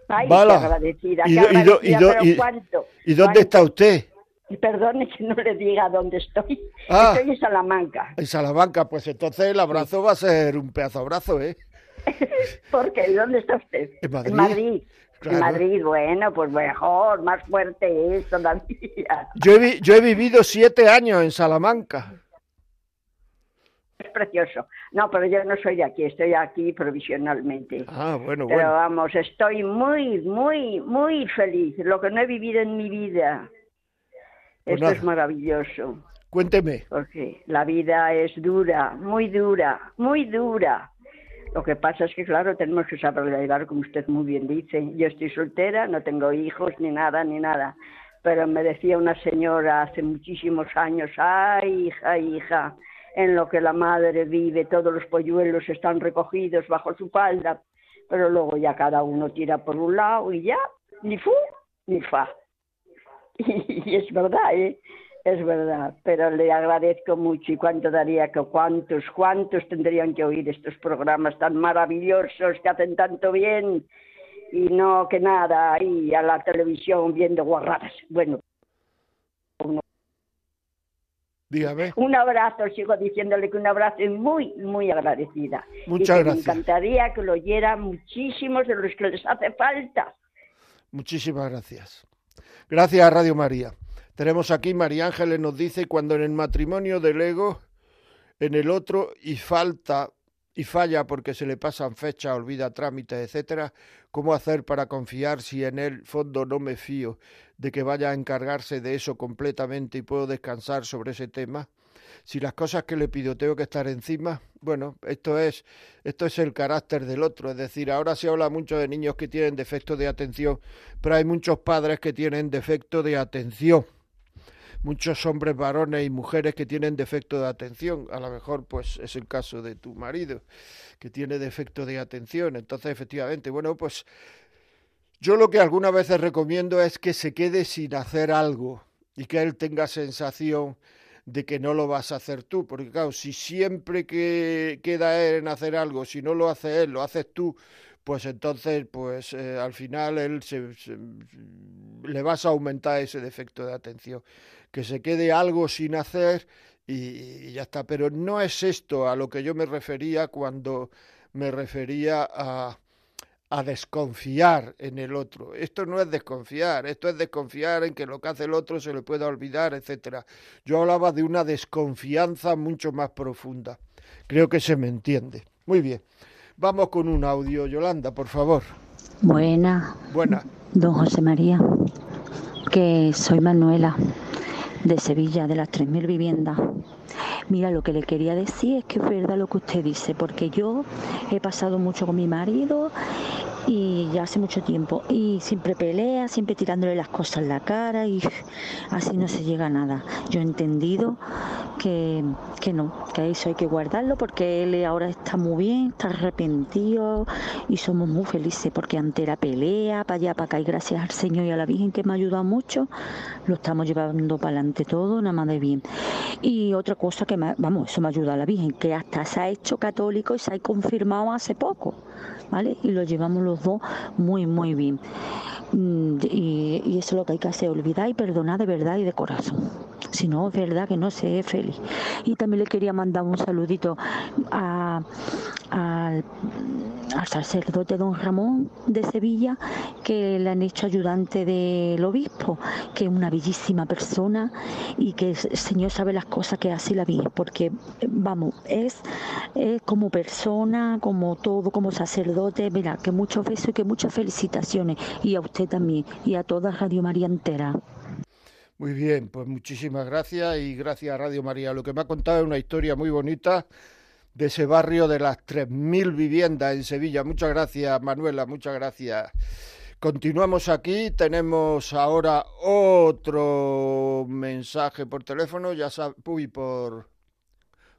Ay, qué agradecida, ¿Y, ¿y, dónde está usted? Perdone que no le diga dónde estoy. Ah. estoy en Salamanca. En Salamanca, pues entonces el abrazo va a ser un pedazo abrazo, ¿eh? *laughs* ¿Por qué? ¿Dónde está usted? En Madrid. En Madrid. En Madrid, bueno, pues mejor, más fuerte es todavía. Yo he, yo he vivido siete años en Salamanca. Es precioso. No, pero yo no soy de aquí, estoy aquí provisionalmente. Ah, bueno, bueno. Pero vamos, estoy muy, muy, muy feliz. Lo que no he vivido en mi vida. Pues Esto es maravilloso. Cuénteme. Porque la vida es dura, muy dura, muy dura. Lo que pasa es que, claro, tenemos que saber llevar, como usted muy bien dice. Yo estoy soltera, no tengo hijos, ni nada, ni nada. Pero me decía una señora hace muchísimos años, ay, hija, hija, en lo que la madre vive, todos los polluelos están recogidos bajo su falda, pero luego ya cada uno tira por un lado y ya, ni fu, ni fa. *laughs* y, es verdad, ¿eh? Es verdad, pero le agradezco mucho y cuánto daría que cuántos, cuántos tendrían que oír estos programas tan maravillosos que hacen tanto bien y no que nada ahí a la televisión viendo guarradas. Bueno, Dígame. Un abrazo, sigo diciéndole que un abrazo y muy, muy agradecida. Muchas y gracias. Me encantaría que lo oyera muchísimos de los que les hace falta. Muchísimas gracias. Gracias a Radio María. Tenemos aquí, María Ángeles nos dice, cuando en el matrimonio del ego, en el otro, y falta y falla porque se le pasan fechas, olvida trámites, etcétera, ¿cómo hacer para confiar si en el fondo no me fío de que vaya a encargarse de eso completamente y puedo descansar sobre ese tema? Si las cosas que le pido tengo que estar encima, bueno, esto es esto es el carácter del otro, es decir, ahora se habla mucho de niños que tienen defecto de atención, pero hay muchos padres que tienen defecto de atención muchos hombres varones y mujeres que tienen defecto de atención. A lo mejor, pues, es el caso de tu marido, que tiene defecto de atención. Entonces, efectivamente, bueno, pues yo lo que algunas veces recomiendo es que se quede sin hacer algo y que él tenga sensación de que no lo vas a hacer tú, porque claro, si siempre que queda él en hacer algo, si no lo hace él, lo haces tú, pues entonces, pues eh, al final él se, le vas a aumentar ese defecto de atención que se quede algo sin hacer y, ya está. Pero no es esto a lo que yo me refería cuando me refería a, a desconfiar en el otro. Esto no es desconfiar, esto es desconfiar en que lo que hace el otro se le pueda olvidar, etcétera. Yo hablaba de una desconfianza mucho más profunda. Creo que se me entiende. Muy bien. Vamos con un audio, Yolanda, por favor. Buena. Buena. Don José María, que soy Manuela de Sevilla, de las 3.000 viviendas. Mira, lo que le quería decir es que es verdad lo que usted dice, porque yo he pasado mucho con mi marido y ya hace mucho tiempo y siempre pelea, siempre tirándole las cosas en la cara y así no se llega a nada. Yo he entendido que, que no, que eso hay que guardarlo porque él ahora está muy bien, está arrepentido y somos muy felices porque ante la pelea, para allá, para acá y gracias al Señor y a la Virgen que me ha ayudado mucho, lo estamos llevando para adelante todo, nada más de bien. Y otra cosa que, me, vamos, eso me ayuda a la Virgen, que hasta se ha hecho católico y se ha confirmado hace poco, ¿vale? Y lo llevamos los dos muy, muy bien. Y, y, eso es lo que hay que hacer, olvidar y perdonar de verdad y de corazón. Si no, es verdad que no se es feliz. Y también le quería mandar un saludito a, al sacerdote don Ramón de Sevilla, que le han hecho ayudante del obispo, que es una bellísima persona y que el Señor sabe las cosas que hace la vida, porque, vamos, es, es como persona, como todo, como sacerdote, mira, que muchos besos y que muchas felicitaciones. Y a usted también, y a toda Radio María entera. Muy bien, pues muchísimas gracias y gracias a Radio María. Lo que me ha contado es una historia muy bonita de ese barrio de las 3.000 viviendas en Sevilla. Muchas gracias, Manuela, muchas gracias. Continuamos aquí, tenemos ahora otro mensaje por teléfono, ya uy, por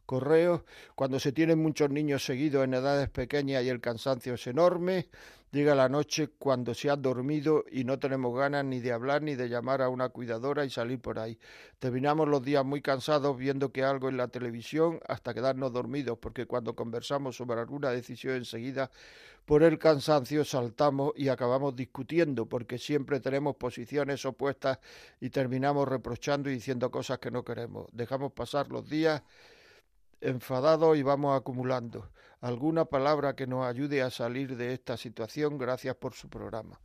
correo. Cuando se tienen muchos niños seguidos en edades pequeñas y el cansancio es enorme, llega la noche cuando se han dormido y no tenemos ganas ni de hablar ni de llamar a una cuidadora y salir por ahí. Terminamos los días muy cansados viendo que algo en la televisión hasta quedarnos dormidos, porque cuando conversamos sobre alguna decisión enseguida, por el cansancio saltamos y acabamos discutiendo, porque siempre tenemos posiciones opuestas y terminamos reprochando y diciendo cosas que no queremos. Dejamos pasar los días enfadados y vamos acumulando. ¿Alguna palabra que nos ayude a salir de esta situación? Gracias por su programa.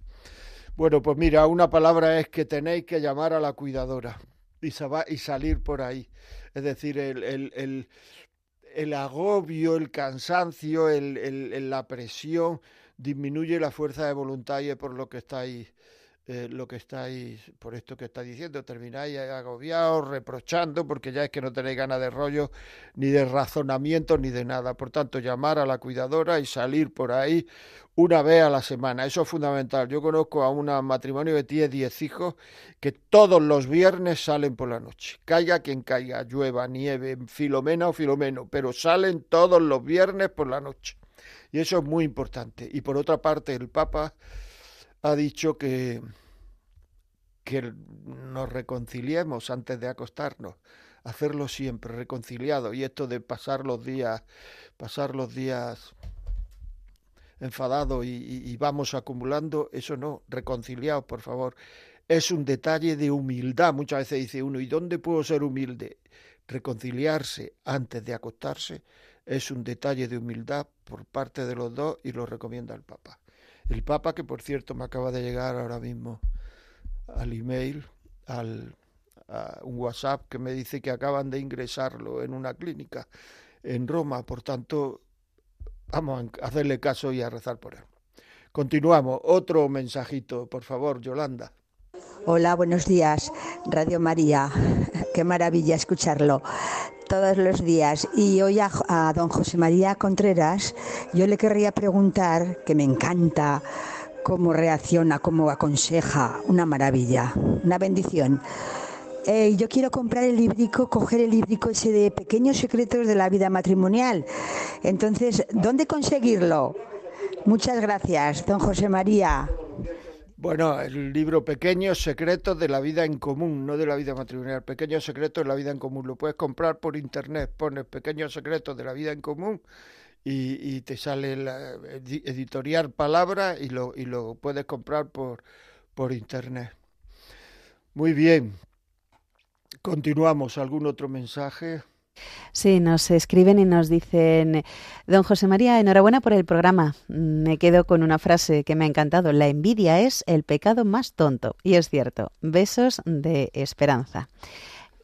Bueno, pues mira, una palabra es que tenéis que llamar a la cuidadora y, salir por ahí. Es decir, el, el, el, el agobio, el cansancio, la presión disminuye la fuerza de voluntad y es por lo que estáis eh, lo que estáis, por esto que estáis diciendo, termináis agobiados, reprochando, porque ya es que no tenéis ganas de rollo, ni de razonamiento, ni de nada. Por tanto, llamar a la cuidadora y salir por ahí una vez a la semana. Eso es fundamental. Yo conozco a un matrimonio que tiene 10 hijos que todos los viernes salen por la noche. Caiga quien caiga, llueva, nieve, filomena o filomeno, pero salen todos los viernes por la noche. Y eso es muy importante. Y por otra parte, el Papa ha dicho que, que nos reconciliemos antes de acostarnos, hacerlo siempre reconciliado y esto de pasar los días, pasar los días enfadados y, vamos acumulando, eso no, reconciliados, por favor. Es un detalle de humildad. Muchas veces dice uno, ¿y dónde puedo ser humilde? Reconciliarse antes de acostarse es un detalle de humildad por parte de los dos y lo recomienda el Papa. El Papa, que por cierto me acaba de llegar ahora mismo al email, al a un WhatsApp que me dice que acaban de ingresarlo en una clínica en Roma, por tanto, vamos a hacerle caso y a rezar por él. Continuamos. Otro mensajito, por favor, Yolanda. Hola, buenos días, Radio María. Qué maravilla escucharlo todos los días. Y hoy a, don José María Contreras, yo le querría preguntar, que me encanta cómo reacciona, cómo aconseja, una maravilla, una bendición. Eh, yo quiero comprar el librico, coger el librico ese de Pequeños Secretos de la Vida Matrimonial. Entonces, ¿dónde conseguirlo? Muchas gracias, don José María. Bueno, el libro Pequeños Secretos de la Vida en Común, no de la Vida Matrimonial, Pequeños Secretos de la Vida en Común. Lo puedes comprar por internet, pones Pequeños Secretos de la Vida en Común y, te sale la editorial Palabra y lo, y lo puedes comprar por, por internet. Muy bien, Continuamos. ¿Algún otro mensaje? Sí, nos escriben y nos dicen, don José María, enhorabuena por el programa. Me quedo con una frase que me ha encantado. La envidia es el pecado más tonto. Y es cierto. Besos de esperanza.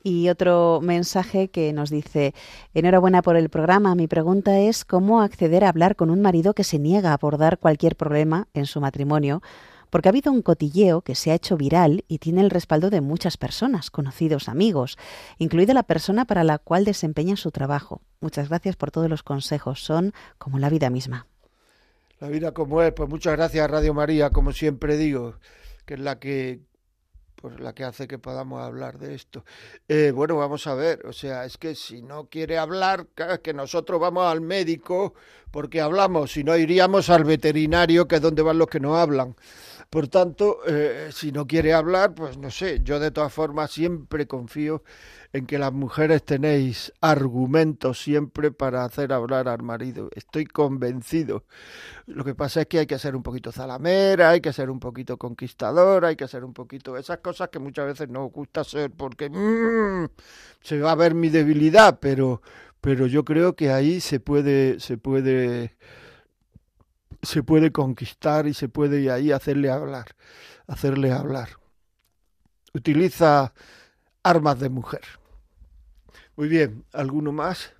Y otro mensaje que nos dice, enhorabuena por el programa. Mi pregunta es cómo acceder a hablar con un marido que se niega a abordar cualquier problema en su matrimonio porque ha habido un cotilleo que se ha hecho viral y tiene el respaldo de muchas personas, conocidos, amigos, incluida la persona para la cual desempeña su trabajo. Muchas gracias por todos los consejos, son como la vida misma. La vida como es, pues muchas gracias Radio María, como siempre digo, que es la que pues la que hace que podamos hablar de esto. Eh, bueno, vamos a ver, o sea, es que si no quiere hablar, que nosotros vamos al médico porque hablamos, si no iríamos al veterinario, que es donde van los que no hablan. Por tanto, eh, si no quiere hablar, pues no sé, yo de todas formas siempre confío en que las mujeres tenéis argumentos siempre para hacer hablar al marido. Estoy convencido. Lo que pasa es que hay que ser un poquito zalamera, hay que ser un poquito conquistadora, hay que ser un poquito esas cosas que muchas veces no gusta ser porque mm, se va a ver mi debilidad, pero pero yo creo que ahí se puede se puede se puede conquistar y se puede ahí hacerle hablar, hacerle hablar. Utiliza armas de mujer. Muy bien, ¿alguno más?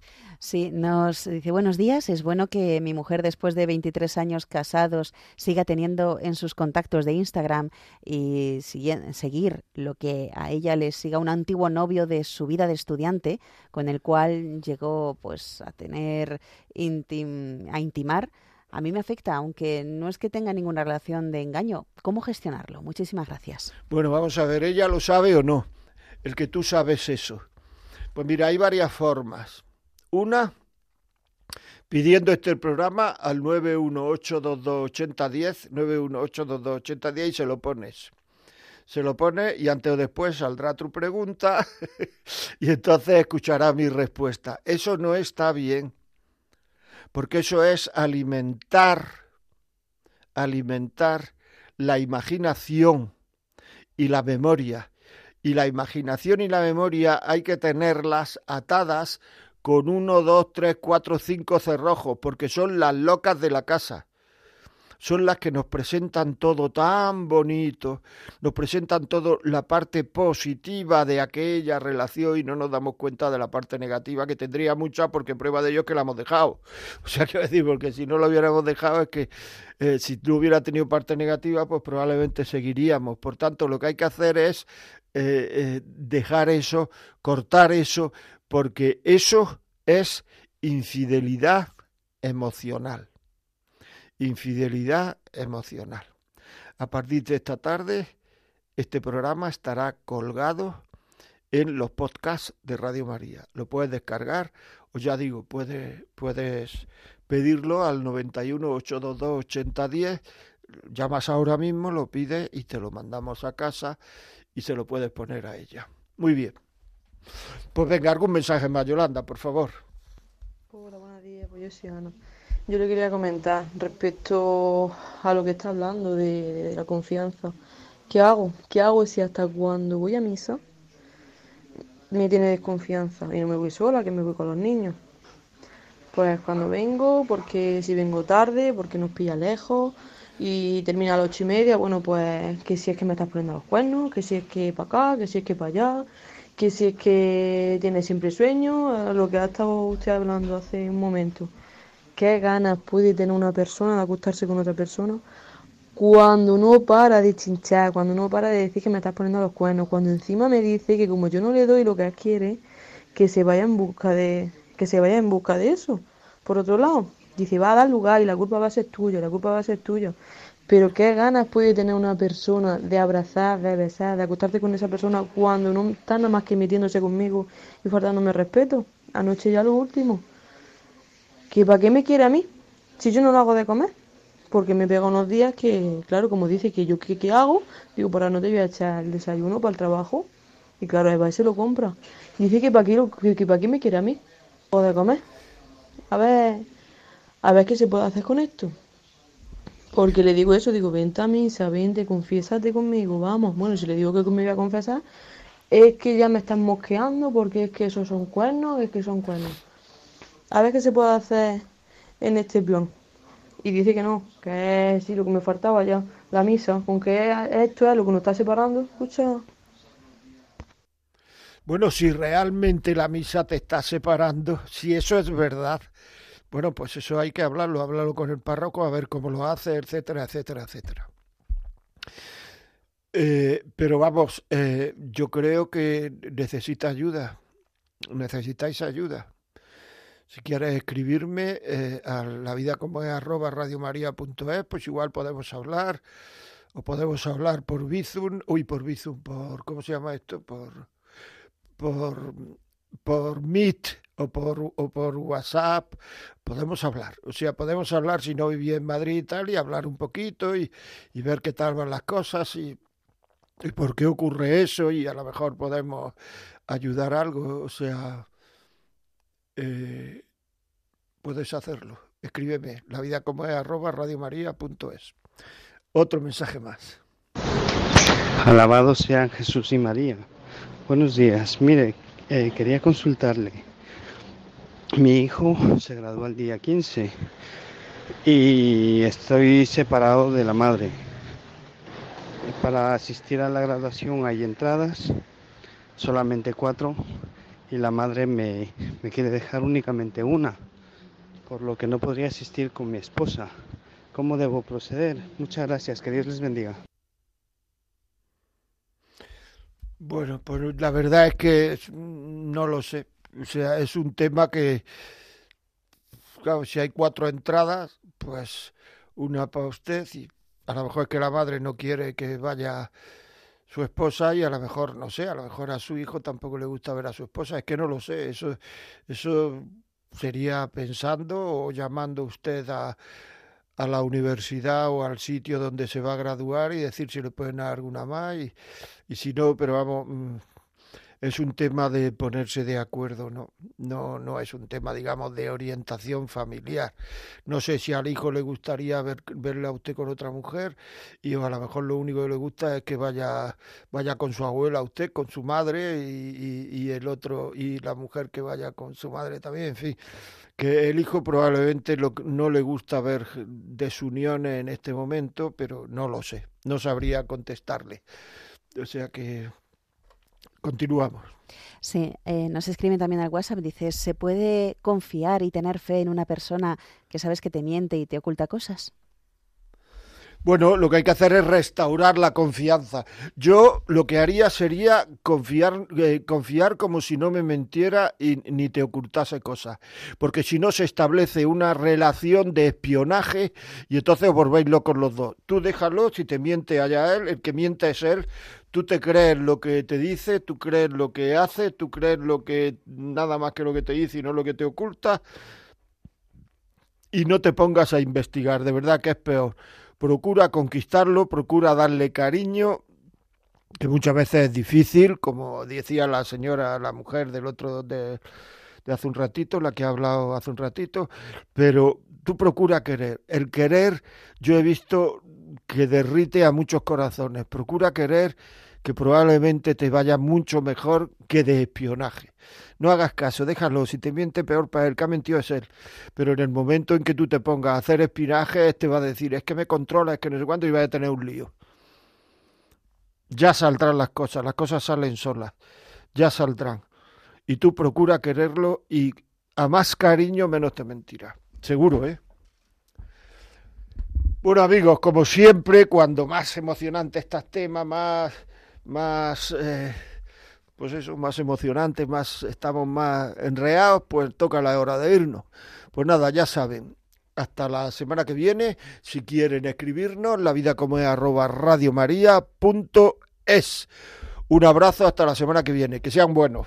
Sí, nos dice buenos días. Es bueno que mi mujer, después de 23 años casados, siga teniendo en sus contactos de Instagram y seguir lo que a ella le siga un antiguo novio de su vida de estudiante, con el cual llegó pues a tener a intimar a mí me afecta, aunque no es que tenga ninguna relación de engaño. ¿Cómo gestionarlo? Muchísimas gracias. Bueno, vamos a ver, ¿ella lo sabe o no? El que tú sabes eso. Pues mira, hay varias formas. Una, pidiendo este programa al 918-2280-10, 918-2280-10 y se lo pones. Se lo pone y antes o después saldrá tu pregunta *laughs* y entonces escuchará mi respuesta. Eso no está bien porque eso es alimentar, alimentar la imaginación y la memoria. Y la imaginación y la memoria hay que tenerlas atadas con uno, dos, tres, cuatro, cinco cerrojos, porque son las locas de la casa son las que nos presentan todo tan bonito, nos presentan todo la parte positiva de aquella relación y no nos damos cuenta de la parte negativa que tendría mucha porque prueba de ello es que la hemos dejado. *laughs* O sea, quiero decir, porque si no lo hubiéramos dejado es que eh, si no hubiera tenido parte negativa, pues probablemente seguiríamos. Por tanto, lo que hay que hacer es eh, eh, dejar eso, cortar eso, porque eso es infidelidad emocional infidelidad emocional. A partir de esta tarde, este programa estará colgado en los podcasts de Radio María. Lo puedes descargar o ya digo, puedes, puedes pedirlo al 91 822 8010. Llamas ahora mismo, lo pides y te lo mandamos a casa y se lo puedes poner a ella. Muy bien. Pues venga, algún mensaje más, Yolanda, por favor. Hola, buenos días, pues. Yo le quería comentar respecto a lo que está hablando de, la confianza. ¿Qué hago? ¿Qué hago si hasta cuando voy a misa me tiene desconfianza y no me voy sola, que me voy con los niños? Pues cuando vengo, porque si vengo tarde, porque nos pilla lejos y termina a las ocho y media, bueno, pues que si es que me estás poniendo los cuernos, que si es que para acá, que si es que para allá, que si es que tiene siempre sueño, lo que ha estado usted hablando hace un momento. ¿Qué ganas puede tener una persona de acostarse con otra persona? Cuando no para de chinchar, cuando no para de decir que me estás poniendo los cuernos, cuando encima me dice que como yo no le doy lo que él quiere, que se vaya en busca de, que se vaya en busca de eso. Por otro lado, dice, va a dar lugar y la culpa va a ser tuya, la culpa va a ser tuya. Pero qué ganas puede tener una persona de abrazar, de besar, de acostarte con esa persona cuando no está nada más que metiéndose conmigo y faltándome respeto. Anoche ya lo último. ¿Que para qué me quiere a mí? Si yo no lo hago de comer. Porque me pega unos días que, claro, como dice que yo qué, qué hago, digo, para no te voy a echar el desayuno para el trabajo. Y claro, Eva se lo compra. Dice que para qué, que, que para qué me quiere a mí. O de comer. A ver, a ver qué se puede hacer con esto. Porque le digo eso, digo, vente a misa, vente, confiésate conmigo, vamos. Bueno, si le digo que me voy a confesar, es que ya me están mosqueando porque es que esos son cuernos, es que son cuernos. A ver qué se puede hacer en este plan. Y dice que no, que sí, lo que me faltaba ya, la misa, aunque esto es lo que nos está separando, escucha. Bueno, si realmente la misa te está separando, *laughs* si eso es verdad, bueno, pues eso hay que hablarlo, hablarlo con el párroco, a ver cómo lo hace, etcétera, etcétera, etcétera. Eh, pero vamos, eh, yo creo que necesita ayuda, necesitáis ayuda. Si quieres escribirme eh, a la vida como es arroba radiomaria.es, pues igual podemos hablar, o podemos hablar por Bizum, uy, por Bizum, por, ¿cómo se llama esto? Por, por, por Meet o por, o por WhatsApp, podemos hablar. O sea, podemos hablar si no viví en Madrid y tal, y hablar un poquito y, y ver qué tal van las cosas y, y por qué ocurre eso, y a lo mejor podemos ayudar algo. O sea, eh, puedes hacerlo. Escríbeme, la vida como es arroba radiomaria.es. Otro mensaje más. Alabado sean Jesús y María. Buenos días. Mire, eh, quería consultarle. Mi hijo se graduó el día 15 y estoy separado de la madre. Para asistir a la graduación hay entradas, solamente cuatro, y la madre me, quiere dejar únicamente una, por lo que no podría asistir con mi esposa. ¿Cómo debo proceder? Muchas gracias, que Dios les bendiga. Bueno, pues la verdad es que no lo sé. O sea, es un tema que, claro, si hay cuatro entradas, pues una para usted y a lo mejor es que la madre no quiere que vaya su esposa y a lo mejor, no sé, a lo mejor a su hijo tampoco le gusta ver a su esposa. Es que no lo sé. Eso, eso sería pensando o llamando usted a, a la universidad o al sitio donde se va a graduar y decir si le pueden dar alguna más y, y si no, pero vamos, mm, es un tema de ponerse de acuerdo, no, no, no es un tema, digamos, de orientación familiar. No sé si al hijo le gustaría ver, verle a usted con otra mujer y a lo mejor lo único que le gusta es que vaya, vaya con su abuela usted, con su madre y, y, y el otro y la mujer que vaya con su madre también, en fin que el hijo probablemente lo, no le gusta ver desuniones en este momento, pero no lo sé, no sabría contestarle. O sea que continuamos. Sí, eh, nos escriben también al WhatsApp, dice, ¿se puede confiar y tener fe en una persona que sabes que te miente y te oculta cosas? Bueno, lo que hay que hacer es restaurar la confianza. Yo lo que haría sería confiar, eh, confiar como si no me mintiera y ni te ocultase cosas. Porque si no se establece una relación de espionaje y entonces os volvéis locos los dos. Tú déjalo, si te miente allá él, el que miente es él. Tú te crees lo que te dice, tú crees lo que hace, tú crees lo que nada más que lo que te dice y no lo que te oculta. Y no te pongas a investigar, de verdad que es peor procura conquistarlo, procura darle cariño que muchas veces es difícil, como decía la señora, la mujer del otro de, de hace un ratito, la que ha hablado hace un ratito, pero tú procura querer. El querer, yo he visto que derrite a muchos corazones. Procura querer que probablemente te vaya mucho mejor que de espionaje. No hagas caso, déjalo, si te miente peor para él, que ha mentido es él. Pero en el momento en que tú te pongas a hacer espionaje, este va a decir, es que me controla, es que no sé cuánto, y va a tener un lío. Ya saldrán las cosas, las cosas salen solas, ya saldrán. Y tú procura quererlo y a más cariño menos te mentirá. Seguro, ¿eh? Bueno amigos, como siempre, cuando más emocionante estos temas, más, más, eh, pues eso, más emocionante, más estamos más enreados, pues toca la hora de irnos. Pues nada, ya saben, hasta la semana que viene, si quieren escribirnos, la vida como es arroba radiomaria.es. Un abrazo hasta la semana que viene, que sean buenos.